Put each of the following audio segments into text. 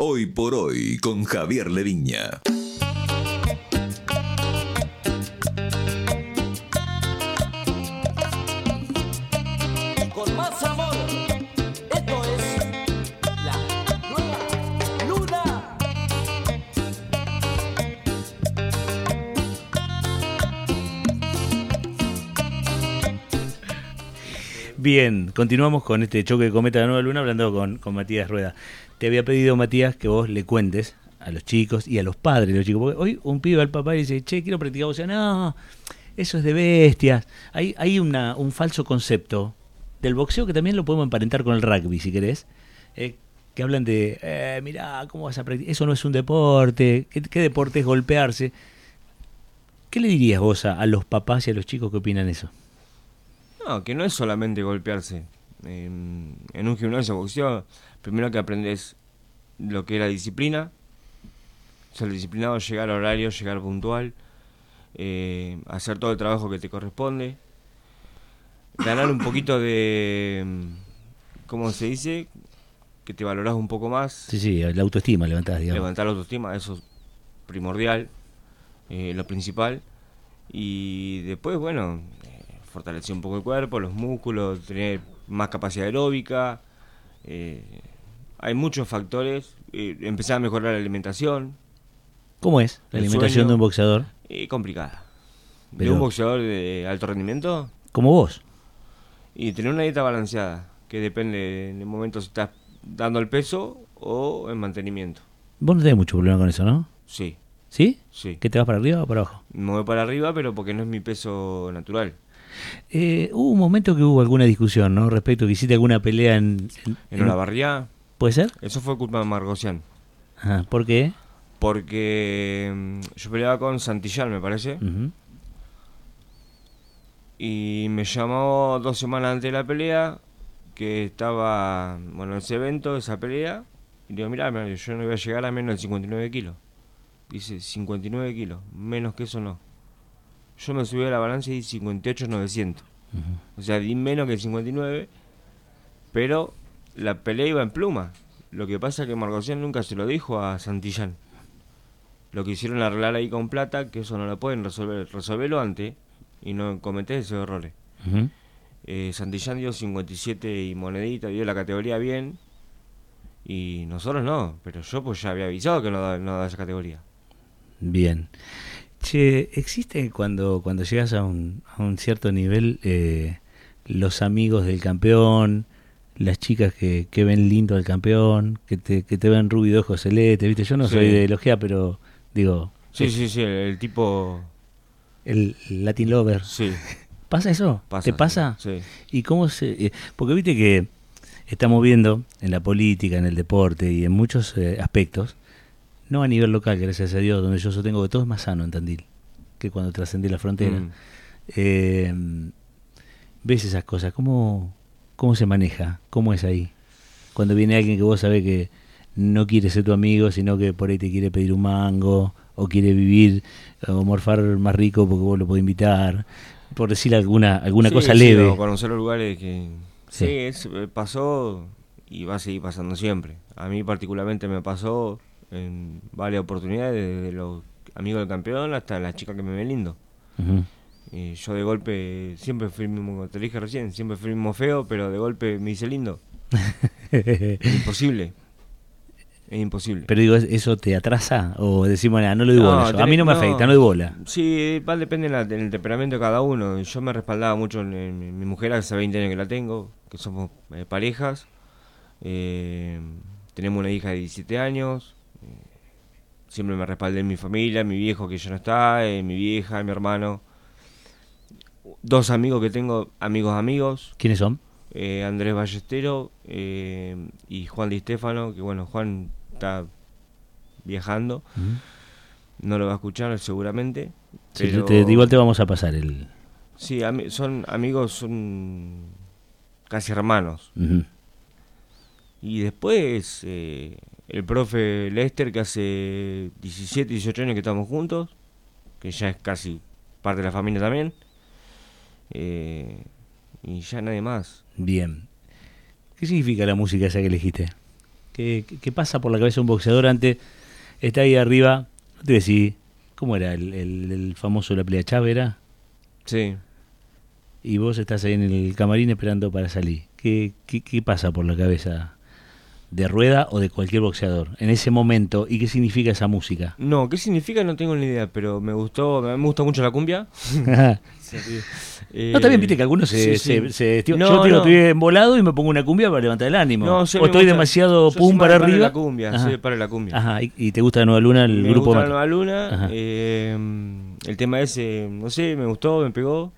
Hoy por hoy con Javier Leviña. Bien, continuamos con este choque de cometa de la nueva luna hablando con, con Matías Rueda. Te había pedido, Matías, que vos le cuentes a los chicos y a los padres de los chicos. Porque hoy un pibe al papá y dice, che, quiero practicar boxeo. No, eso es de bestias. Hay, hay una, un falso concepto del boxeo que también lo podemos emparentar con el rugby, si querés. eh, que hablan de, eh, mirá, ¿cómo vas a practicar? Eso no es un deporte. ¿Qué, qué deporte es golpearse? ¿Qué le dirías vos a, a los papás y a los chicos que opinan eso? No, que no es solamente golpearse. En, en un gimnasio boxeo, primero que aprendes lo que es la disciplina, ser disciplinado, llegar a horario, llegar puntual, eh, hacer todo el trabajo que te corresponde, ganar un poquito de, mm, ¿cómo se dice? Que te valorás un poco más, Sí, sí, la autoestima levantás, digamos. levantar la autoestima, eso es primordial, eh, lo principal. Y después, bueno, eh, fortalecer un poco el cuerpo, los músculos, tener más capacidad aeróbica. eh, hay muchos factores. eh, empezar a mejorar la alimentación, ¿Cómo es la alimentación sueño. de un boxeador? y complicada. Pero- De un boxeador de alto rendimiento Como vos. y tener una dieta balanceada, que depende en el momento si estás dando el peso o en mantenimiento. Vos no tenés mucho problema con eso, ¿no? Sí, ¿Sí? sí. ¿Que te vas para arriba o para abajo? Me voy para arriba, pero porque no es mi peso natural. Eh, hubo un momento que hubo alguna discusión, ¿no? Respecto a que hiciste alguna pelea en... en- En Olavarría, ¿Puede ser? eso fue culpa de Margocián. Ajá, ¿Por qué? Porque mm, yo peleaba con Santillán, me parece. Ujú. Y me llamó dos semanas antes de la pelea, que estaba, bueno, ese evento, esa pelea. Y digo, mirá, mirá, yo no voy a llegar a menos de 59 kilos. Dice, 59 kilos, menos que eso no. Yo me subí a la balanza y di 58,900. O sea, di menos que 59, pero la pelea iba en pluma. Lo que pasa es que Margocián nunca se lo dijo a Santillán. Lo que hicieron arreglar ahí con plata, que eso no lo pueden resolver, resolverlo antes y no cometés esos errores. Eh, Santillán dio 57 y monedita, dio la categoría bien. Y nosotros no, pero yo pues ya había avisado que no da, no da esa categoría. Bien. Che, ¿existe cuando, cuando llegas a un, a un cierto nivel eh, los amigos del campeón, las chicas que, que ven lindo al campeón, que te, que te ven rubio de ojos celeste, ¿viste? Yo no Sí. soy de elogiar, pero digo, Sí, sí, sí, el, el tipo... el Latin Lover. Sí, ¿Pasa eso? pasa. ¿Te pasa? Sí. ¿Y cómo se...? eh, porque viste que estamos viendo en la política, en el deporte y en muchos eh, aspectos, no a nivel local, gracias a Dios, donde yo sostengo que todo es más sano en Tandil que cuando trascendí la frontera. Mm. Eh, ves esas cosas, ¿cómo, ¿cómo se maneja? ¿Cómo es ahí? Cuando viene alguien que vos sabés que no quiere ser tu amigo, sino que por ahí te quiere pedir un mango, o quiere vivir o morfar más rico porque vos lo podés invitar, por decir alguna, alguna Sí, cosa sí, leve. o conocer los lugares que... Sí. Sí, es- eh, pasó y va a seguir pasando siempre. A mí particularmente me pasó en varias oportunidades, desde los amigos del campeón hasta las chicas que me ven lindo. Y yo de golpe siempre fui el mismo, te lo dije recién, siempre fui el mismo feo, pero de golpe me hice lindo. Es imposible. Es imposible. Pero digo, ¿eso te atrasa? O decimos, "Nah, no le doy bola. yo. A mí no me afecta, no doy bola. Sí, va, depende del temperamento de cada uno. Yo me respaldaba mucho en, en mi mujer, hace 20 años que la tengo, que somos eh, parejas. Eh, tenemos una hija de 17 años. Siempre me respaldé en mi familia, mi viejo que ya no está, mi vieja, mi hermano. Dos amigos que tengo, amigos amigos. ¿Quiénes son? eh, Andrés Ballestero eh, y Juan Di Stefano, que bueno, Juan está viajando, no lo va a escuchar seguramente. Sí, pero- te- igual te vamos a pasar el... Sí, ami- son amigos, son casi hermanos. Y después eh, el profe Lester, que hace 17, 18 años que estamos juntos, que ya es casi parte de la familia también. Eh, y ya nadie más. Bien. ¿Qué significa la música esa que elegiste? ¿Qué, qué- qué pasa por la cabeza de un boxeador antes? Está ahí arriba, no te decir, ¿cómo era el, el- el famoso de la pelea Chávez era? Sí. Y vos estás ahí en el camarín esperando para salir. ¿Qué, qué, qué pasa por la cabeza de Rueda o de cualquier boxeador en ese momento? ¿Y qué significa esa música? No, ¿qué significa? No tengo ni idea, pero me gustó, me gusta mucho la cumbia. Eh, No, también viste que algunos se, sí, sí. se- se- yo No, digo, no. estoy embolado y me pongo una cumbia para levantar el ánimo. No, o estoy gusta- demasiado yo pum para arriba. la cumbia, Ajá. soy de la cumbia. Ajá, ¿Y, y te gusta de Nueva Luna el me grupo gusta la? Nueva Luna, eh, el tema ese, no sé, me gustó, me pegó.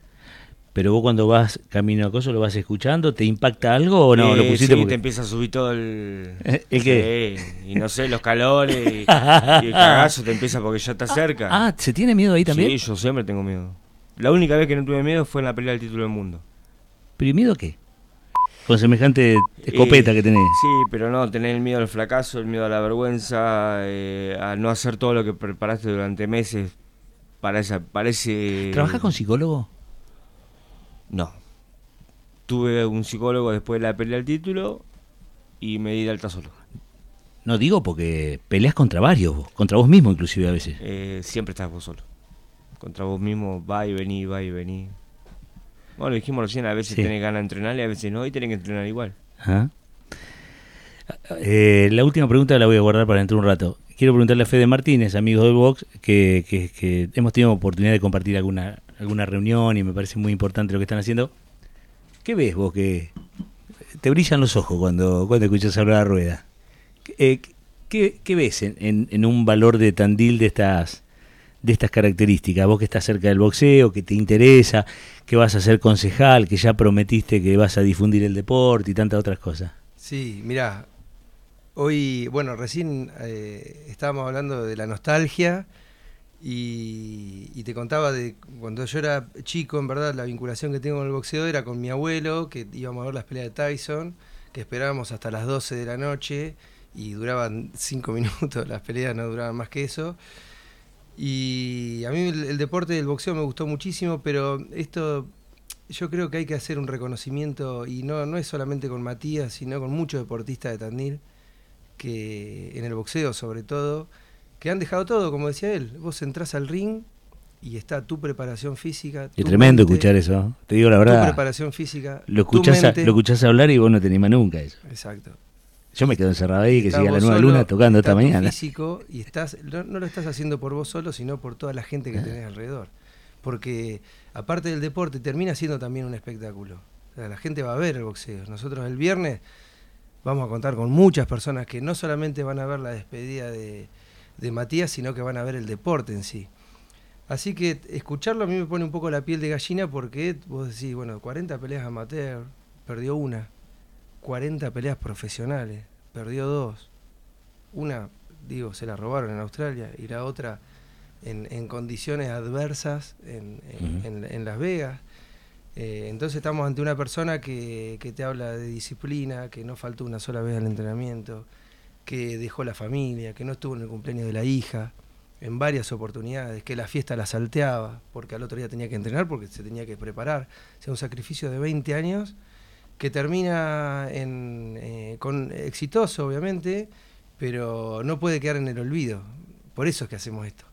Pero vos cuando vas camino a Coso lo vas escuchando, ¿te impacta algo o no? Eh, ¿Lo pusiste sí, porque- te empieza a subir todo el... ¿El qué? Sí, y no sé, los calores, y, y el cagazo te empieza porque ya está cerca. Ah, ¿se tiene miedo ahí también? Sí, yo siempre tengo miedo. La única vez que no tuve miedo fue en la pelea del título del mundo. ¿Pero y miedo a qué? Con semejante escopeta Eh, que tenés. Sí, pero no, tener el miedo al fracaso, el miedo a la vergüenza, eh, a no hacer todo lo que preparaste durante meses para esa, para ese... ¿Trabajás con psicólogo? No. Tuve un psicólogo después de la pelea del título y me di de alta solo. No digo porque peleas contra varios, vos, contra vos mismo inclusive a veces. Eh, siempre estás vos solo. Contra vos mismo, va y vení, va y vení. Bueno, lo dijimos recién, a veces Sí. tenés ganas de entrenar y a veces no, y tenés que entrenar igual. Ajá. Eh, la última pregunta la voy a guardar para dentro de un rato. Quiero preguntarle a Fede Martínez, amigo del box, que, que- que hemos tenido oportunidad de compartir alguna, alguna reunión y me parece muy importante lo que están haciendo. ¿Qué ves vos que te brillan los ojos cuando, cuando escuchas hablar a Rueda? Eh, ¿qué, qué ves en, en- en un valor de Tandil de estas, de estas características? Vos que estás cerca del boxeo, que te interesa, que vas a ser concejal, que ya prometiste que vas a difundir el deporte y tantas otras cosas. Sí, mirá, hoy, bueno, recién eh, estábamos hablando de la nostalgia y, y te contaba de cuando yo era chico, en verdad, la vinculación que tengo con el boxeo era con mi abuelo, que íbamos a ver las peleas de Tyson, que esperábamos hasta las 12 de la noche y duraban 5 minutos, las peleas no duraban más que eso. Y a mí el, el deporte del boxeo me gustó muchísimo, pero esto yo creo que hay que hacer un reconocimiento, y no, no es solamente con Matías, sino con muchos deportistas de Tandil, que en el boxeo sobre todo, que han dejado todo, como decía él. Vos entrás al ring y está tu preparación física. Es tu tremendo mente, escuchar eso, te digo la Tu verdad. preparación física. Lo tu escuchás, a, lo escuchás hablar y vos no te animás nunca eso. Exacto. Yo me quedo encerrado ahí, que siga la nueva solo, luna tocando esta tu mañana. físico y estás no, no lo estás haciendo por vos solo, sino por toda la gente Ah. que tenés alrededor. Porque aparte del deporte termina siendo también un espectáculo. O sea, la gente va a ver el boxeo. Nosotros el viernes vamos a contar con muchas personas que no solamente van a ver la despedida de, de Matías, sino que van a ver el deporte en sí. Así que escucharlo a mí me pone un poco la piel de gallina porque vos decís, bueno, 40 peleas amateur, perdió una. 40 peleas profesionales, perdió dos. Una, digo, se la robaron en Australia y la otra en, en condiciones adversas en, en- Las Vegas. Eh, entonces estamos ante una persona que, que te habla de disciplina, que no faltó una sola vez al entrenamiento, que dejó la familia, que no estuvo en el cumpleaños de la hija en varias oportunidades, que la fiesta la salteaba porque al otro día tenía que entrenar porque se tenía que preparar. O sea, un sacrificio de 20 años que termina en, eh, con exitoso, obviamente, pero no puede quedar en el olvido. Por eso es que hacemos esto.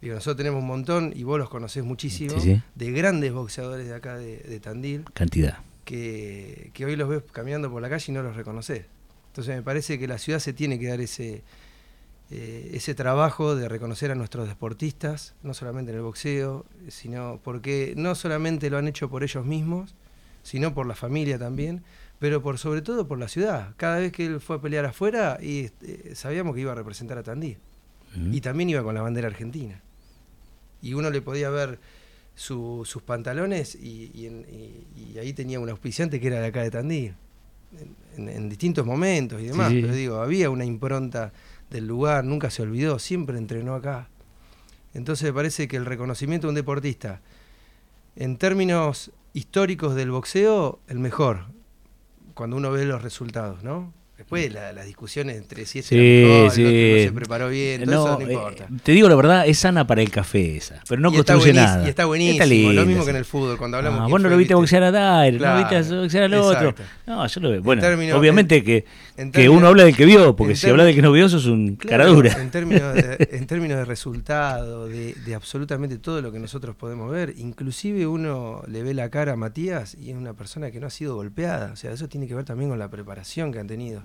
Digo, nosotros tenemos un montón, y vos los conocés muchísimo, Sí, sí. de grandes boxeadores de acá de, de Tandil, Cantidad. que, que hoy los ves caminando por la calle y no los reconoces. Entonces me parece que la ciudad se tiene que dar ese, eh, ese trabajo de reconocer a nuestros deportistas, no solamente en el boxeo, sino porque no solamente lo han hecho por ellos mismos, sino por la familia también, pero por sobre todo por la ciudad. Cada vez que él fue a pelear afuera, y, eh, sabíamos que iba a representar a Tandil. Y también iba con la bandera argentina. Y uno le podía ver su- sus pantalones y, y en- y- y ahí tenía un auspiciante que era de acá de Tandil. En, distintos momentos y demás. Sí. Pero digo, había una impronta del lugar, nunca se olvidó, siempre entrenó acá. Entonces me parece que el reconocimiento de un deportista, en términos históricos del boxeo, el mejor, cuando uno ve los resultados, ¿no? Después la- las discusiones entre si este Sí, era mejor, el sí. otro no se preparó bien, todo No, eso no eh, importa. te digo la verdad, es sana para el café esa, pero no y construye nada. Y está buenísimo, Está lo mismo que en el fútbol, cuando hablamos Ah, vos no lo viste boxear a no Claro, viste boxear al otro. exacto. No, yo lo veo. Bueno, obviamente en- que, Que uno habla del que vio, porque si habla de términos- que no vio, sos un Claro, caradura. En términos de, en términos de resultado, de, de absolutamente todo lo que nosotros podemos ver, inclusive uno le ve la cara a Matías y es una persona que no ha sido golpeada. O sea, eso tiene que ver también con la preparación que han tenido.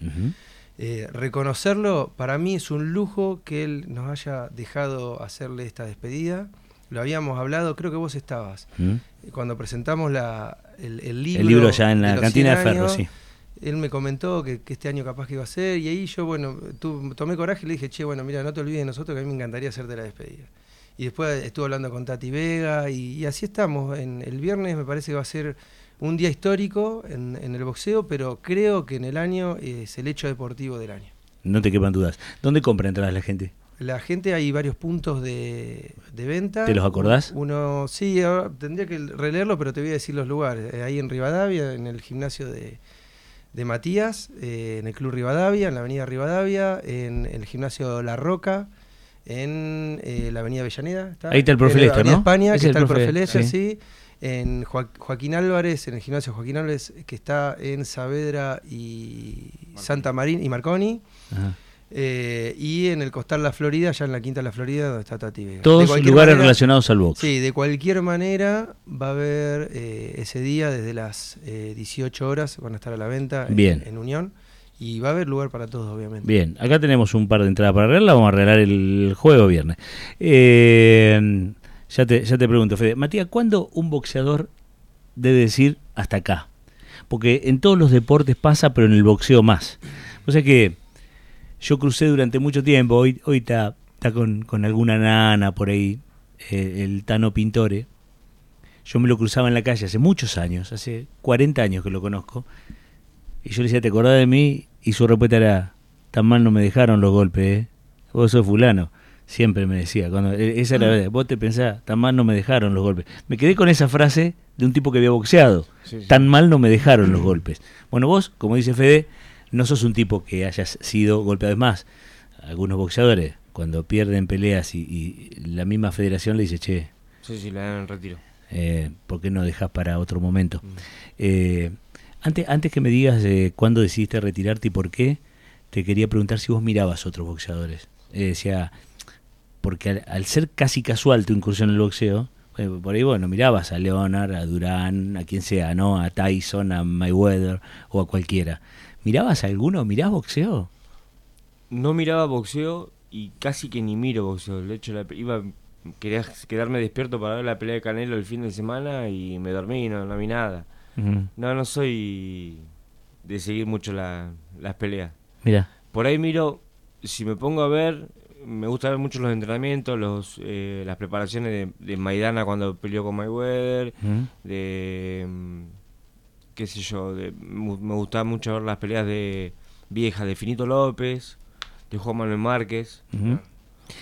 Eh, reconocerlo, para mí es un lujo que él nos haya dejado hacerle esta despedida. Lo habíamos hablado, creo que vos estabas. Cuando presentamos la, el, el libro. El libro ya en la cantina de 100 Ferro, sí. Él me comentó que, que este año capaz que iba a ser, y ahí yo, bueno, tu- tomé coraje y le dije, che, bueno, mira, no te olvides de nosotros, que a mí me encantaría hacerte la despedida. Y después estuve hablando con Tati Vega, y, y así estamos. En el viernes me parece que va a ser un día histórico en, en el boxeo, pero creo que en el año es el hecho deportivo del año. No te quepan dudas. ¿Dónde compra entradas la gente? La gente, hay varios puntos de, de venta. ¿Te los acordás? Uno, sí, ahora tendría que releerlo, pero te voy a decir los lugares. Eh, ahí en Rivadavia, en el gimnasio de, de Matías, eh, en el Club Rivadavia, en la Avenida Rivadavia, en el gimnasio La Roca, en eh, la Avenida Avellaneda. Ahí está el profe En la Lester, Avenida ¿no? España, Ese que es está el el profe, profe Lester, sí. sí. En Joa- Joaquín Álvarez, en el gimnasio Joaquín Álvarez, que está en Saavedra y Santa Marín y Marconi. Ajá. Eh, y en el Costal La Florida, ya en la Quinta La Florida, donde está Tati Vega. Todos lugares manera- relacionados al box. Sí, de cualquier manera va a haber eh, ese día desde las eh, 18 horas, van a estar a la venta en, Bien. en Unión. Y va a haber lugar para todos, obviamente. Bien, acá tenemos un par de entradas para arreglar, vamos a arreglar el juego viernes. Eh, ya, te, ya te pregunto, Fede. Matías, ¿cuándo un boxeador debe decir hasta acá? Porque en todos los deportes pasa, pero en el boxeo más. O sea que yo crucé durante mucho tiempo, hoy, hoy está, está con, con alguna nana por ahí, eh, el Tano Pintore. Yo me lo cruzaba en la calle hace muchos años, hace 40 años que lo conozco. Y yo le decía, ¿te acordás de mí? Y su respuesta era, tan mal no me dejaron los golpes, ¿eh? Vos sos fulano. Siempre me decía, cuando e- esa era la verdad, vos te pensás, tan mal no me dejaron los golpes. Me quedé con esa frase de un tipo que había boxeado. Sí, sí. Tan mal no me dejaron los golpes. Bueno, vos, como dice Fede, no sos un tipo que hayas sido golpeado. Es más, algunos boxeadores, cuando pierden peleas y, y la misma federación le dice, che, Sí, sí, la dan en retiro. eh, ¿por qué no dejas para otro momento? Eh, antes, antes que me digas eh, cuándo decidiste retirarte y por qué, te quería preguntar si vos mirabas otros boxeadores. Eh, decía, porque al, al ser casi casual tu incursión en el boxeo, eh, por ahí bueno, mirabas a Leonard, a Durán, a quien sea, ¿no? A Tyson, a Mayweather o a cualquiera. ¿Mirabas alguno? ¿Mirás boxeo? No miraba boxeo y casi que ni miro boxeo. De hecho, la, iba, quería quedarme despierto para ver la pelea de Canelo el fin de semana y me dormí, no, no vi nada. No, no soy de seguir mucho la- las peleas. Mira, Por ahí miro, si me pongo a ver, me gusta ver mucho los entrenamientos, los, eh, las preparaciones de, de Maidana cuando peleó con Mayweather, Ujú. de, mm, qué sé yo, de- me gustaba mucho ver las peleas de viejas de Finito López, de Juan Manuel Márquez.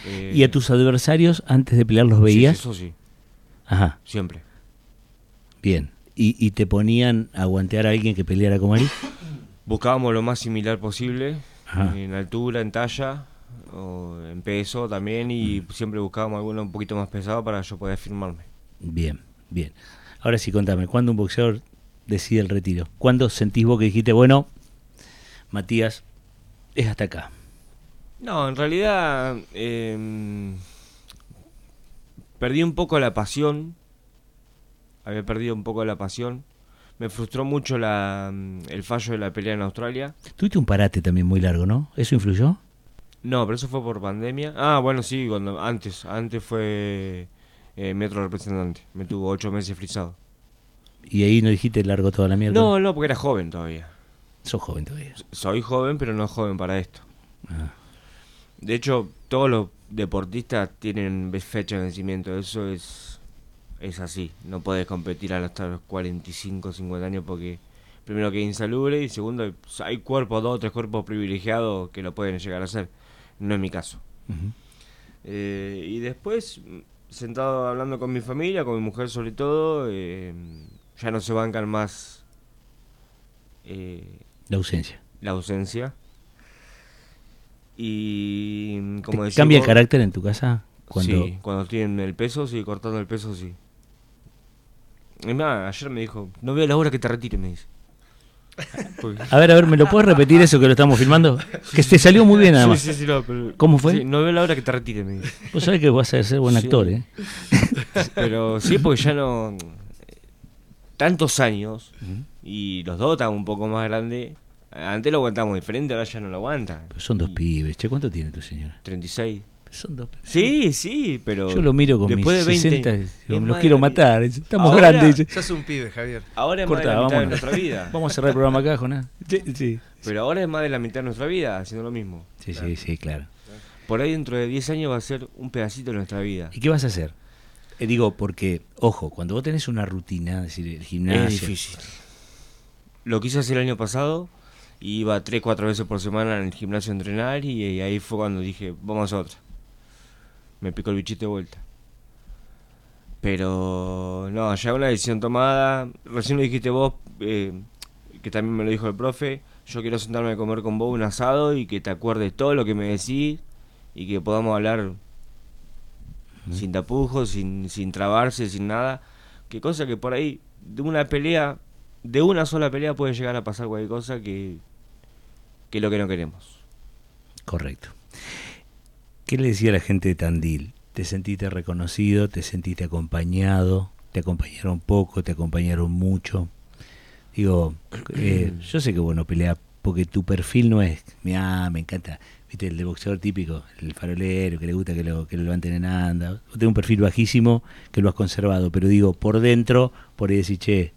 Eh, ¿Y a tus adversarios antes de pelear los sí, veías? eso sí, Ajá, siempre. bien. ¿Y, y te ponían a guantear a alguien que peleara como él? Buscábamos lo más similar posible, Ajá. en altura, en talla, o en peso también, y siempre buscábamos alguno un poquito más pesado para yo poder firmarme. Bien, bien. Ahora sí, contame, ¿cuándo un boxeador decide el retiro? ¿Cuándo sentís vos que dijiste, bueno, Matías, es hasta acá? No, en realidad em, perdí un poco la pasión. Había perdido un poco la pasión. Me frustró mucho la, mm, el fallo de la pelea en Australia. Tuviste un parate también muy largo, ¿no? ¿Eso influyó? No, pero eso fue por pandemia. Ah, bueno, sí, cuando antes. Antes fue eh, Metro Representante. Me tuvo ocho meses frisado. Y ahí no dijiste largo toda la mierda. No, no, porque era joven todavía. Sos joven todavía. Soy joven, pero no joven para esto. Ah, De hecho, todos los deportistas tienen fecha de vencimiento. Eso es, es así. No puedes competir hasta los 45, 50 años porque, primero, que es insalubre y segundo, hay cuerpos, dos o tres cuerpos privilegiados que lo pueden llegar a hacer. No es mi caso. Eh, y después, sentado hablando con mi familia, con mi mujer sobre todo, eh, ya no se bancan más eh, La ausencia. la ausencia. Y como ¿Te decís ¿Cambia el carácter en tu casa? Cuando... Sí, cuando estoy en el peso, sí, cortando el peso, sí. Es más, ayer me dijo, no veo la hora que te retires, me dice. A ver, a ver, ¿me lo puedes repetir eso que lo estamos filmando? Que te salió muy bien, además. Sí, sí, sí, no, pero- ¿Cómo fue? No veo la hora que te retire, me dice. Vos sabés que vas a ser buen actor, ¿eh? Pero sí, porque ya no. Tantos años y los dos estaban un poco más grandes. Antes lo aguantamos diferente, ahora ya no lo aguantan. Pero son dos Y pibes. Che, ¿cuánto tiene tu señora? 36. Son dos pibes. Sí, sí, pero. Yo lo miro con después mis de 20 60 y es digo, me más los quiero matar. Estamos Ahora- grandes. Sos un pibe, Javier. Ahora es Corta, más de la mitad vámonos. de nuestra vida. Vamos a cerrar el programa acá, Jonás. Sí, sí. Pero ahora es más de la mitad de nuestra vida haciendo lo mismo. Sí, sí, sí, claro. Por ahí dentro de 10 años va a ser un pedacito de nuestra vida. ¿Y qué vas a hacer? Eh, digo, porque, ojo, cuando vos tenés una rutina, es decir, el gimnasio. Es difícil. Lo quise hacer el año pasado. Iba 3, 4 veces por semana en el gimnasio a entrenar y, y ahí fue cuando dije, vamos a otra. Me picó el bichito de vuelta. Pero no, ya una decisión tomada. Recién lo dijiste vos, eh, que también me lo dijo el profe. Yo quiero sentarme a comer con vos un asado y que te acuerdes todo lo que me decís y que podamos hablar sin tapujos, sin, sin trabarse, sin nada. Que cosa que por ahí, de una pelea, de una sola pelea puede llegar a pasar cualquier cosa que, que es lo que no queremos. Correcto. ¿Qué le decía a la gente de Tandil? ¿Te sentiste reconocido? ¿Te sentiste acompañado? ¿Te acompañaron poco? ¿Te acompañaron mucho? Digo, eh, yo sé que bueno pelea porque tu perfil no es, mira, me encanta, viste, el de boxeador típico, el farolero, que le gusta que lo, que lo levanten en anda. Vos tenés un perfil bajísimo que lo has conservado, pero digo, por dentro, por ahí decís, che,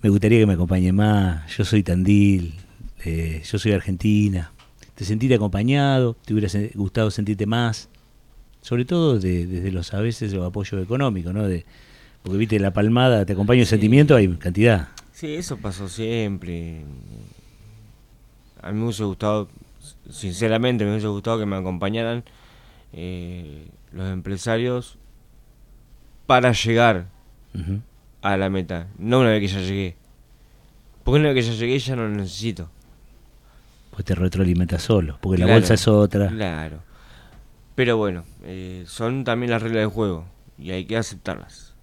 me gustaría que me acompañe más, yo soy Tandil, eh, yo soy Argentina. ¿Te sentiste acompañado? ¿Te hubiera gustado sentirte más? Sobre todo de- desde los a veces los apoyos económicos, ¿no? De, porque viste, la palmada, te acompaña el Sí. sentimiento, hay cantidad. Sí, eso pasó siempre. A mí me hubiese gustado, sinceramente, me hubiese gustado que me acompañaran eh, los empresarios para llegar a la meta, no una vez que ya llegué. Porque una vez que ya llegué ya no lo necesito. Pues te retroalimentas solo, porque la bolsa es otra. Claro. Pero bueno, eh, son también las reglas del juego y hay que aceptarlas.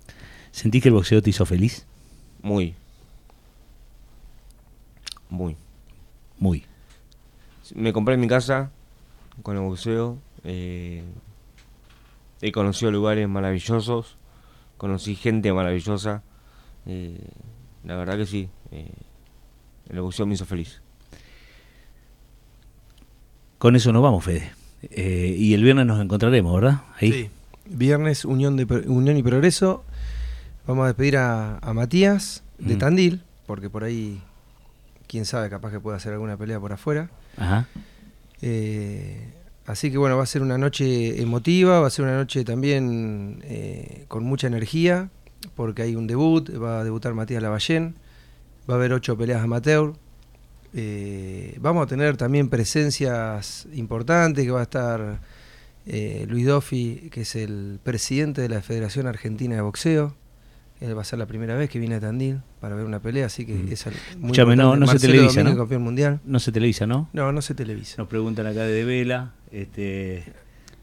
¿Sentís que el boxeo te hizo feliz? Muy. Muy. Muy. Me compré mi casa con el boxeo. eh, he conocido lugares maravillosos. Conocí gente maravillosa. eh, la verdad que sí. eh, el boxeo me hizo feliz. Con eso nos vamos, Fede. Eh, y el viernes nos encontraremos, ¿verdad? Ahí. Sí. Viernes, Unión, de, Unión y Progreso. Vamos a despedir a, a Matías de Mm. Tandil, porque por ahí, quién sabe, capaz que pueda hacer alguna pelea por afuera. Ajá. Eh, así que bueno, va a ser una noche emotiva, va a ser una noche también eh, con mucha energía, porque hay un debut, va a debutar Matías Lavallén, va a haber ocho peleas amateur. Eh, vamos a tener también presencias importantes, que va a estar Luis Doffi, que es el presidente de la Federación Argentina de Boxeo. Él va a ser la primera vez que viene a Tandil para ver una pelea, así que Mm. es muy Escuchame, no- no se televisa, ¿no? campeón mundial. No se televisa, ¿no? No, no se televisa. Nos preguntan acá de Vela. Este,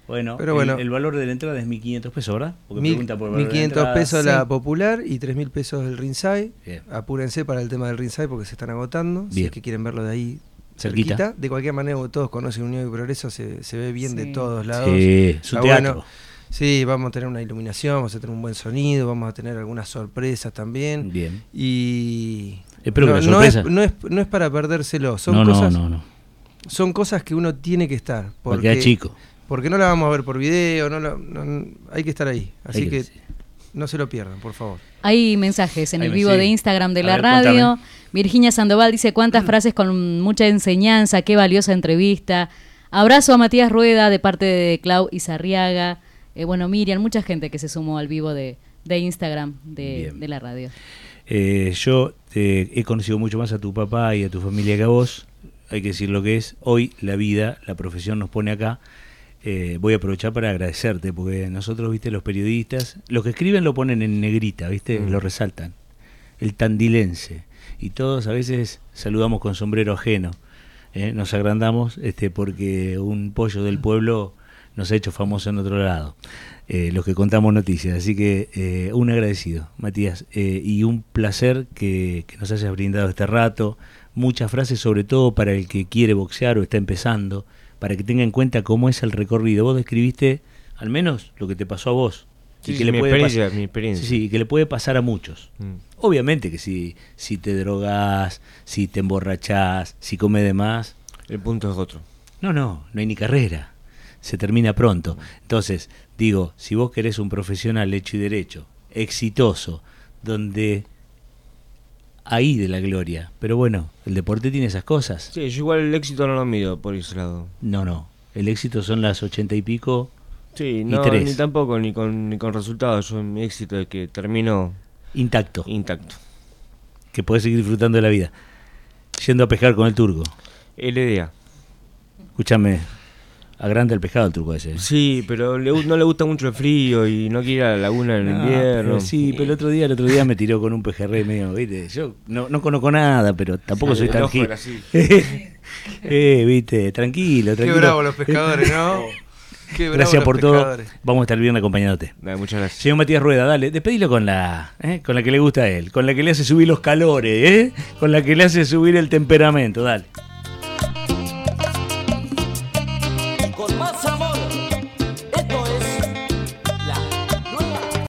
bueno, Pero el- bueno. El, valor de la entrada es 1.500 pesos, ¿verdad? Porque Mil- pregunta por el valor de la 1.500 entrada. pesos la popular y 3.000 pesos el ringside. Bien. Apúrense para el tema del ringside porque se están agotando. Si es que quieren verlo de ahí Cerquita. cerquita. De cualquier manera, todos conocen Unión y Progreso, se, se ve bien de todos lados. Sí, Está teatro. bueno. Sí, vamos a tener una iluminación, vamos a tener un buen sonido, vamos a tener algunas sorpresas también. Bien. Y Espero que no, la no sorpresa- es, no, es, no es para perdérselo, son, no, cosas, no, no, no. son cosas que uno tiene que estar. Porque chico. Porque no la vamos a ver por video, no, la- no- hay que estar ahí. Así Hay que, no se lo pierdan, por favor. Hay mensajes en el vivo sí. de Instagram de A la ver, radio. contame. Virginia Sandoval dice cuántas frases con mucha enseñanza, qué valiosa entrevista. Abrazo a Matías Rueda de parte de Clau Izarriaga. Eh, bueno, Miriam, mucha gente que se sumó al vivo de, de Instagram de, la radio. Eh, yo te he conocido mucho más a tu papá y a tu familia que a vos. Hay que decir lo que es. Hoy la vida, la profesión nos pone acá. Eh, voy a aprovechar para agradecerte, porque nosotros, viste, los periodistas, los que escriben lo ponen en negrita, viste, Mm. lo resaltan. El tandilense. Y todos a veces saludamos con sombrero ajeno. ¿eh? Nos agrandamos este, porque un pollo del pueblo nos ha hecho famoso en otro lado, eh, los que contamos noticias. Así que eh, un agradecido, Matías, eh, y un placer que, que nos hayas brindado este rato. Muchas frases, sobre todo para el que quiere boxear o está empezando, para que tenga en cuenta cómo es el recorrido. Vos describiste al menos lo que te pasó a vos. Sí, y sí, mi pas- experiencia, mi experiencia. Sí, sí, y que le puede pasar a muchos. Mm. Obviamente que si, si te drogas, si te emborrachás, si comes de más, El punto es otro. no, no, no hay ni carrera. Se termina pronto. Entonces, digo, si vos querés un profesional hecho y derecho, exitoso, donde ahí de la gloria. Pero bueno, el deporte tiene esas cosas. Sí, yo igual el éxito no lo mido por ese lado. No, no. El éxito son las ochenta y pico. Sí, no, tres. ni tampoco, ni con, ni con resultados. Yo mi éxito es que termino Intacto, intacto. que podés seguir disfrutando de la vida. Yendo a pescar con el turco. LDA. Escúchame, agranda el pescado el turco ese. ¿eh? Sí, pero le no le gusta mucho el frío y no quiere ir a la laguna en No, invierno. pero sí, pero el otro día, el otro día me tiró con un pejerrey medio, ¿viste? Yo no, no conozco nada, pero tampoco soy el tan así. eh, viste, tranquilo, Qué tranquilo. bravo los pescadores, ¿no? Qué bravo Gracias los por todo. pescadores. Vamos a estar bien acompañándote. Muchas gracias. Señor Matías Rueda, dale, despedilo con la, ¿eh? con la que le gusta a él, con la que le hace subir los calores, ¿eh? con la que le hace subir el temperamento, dale.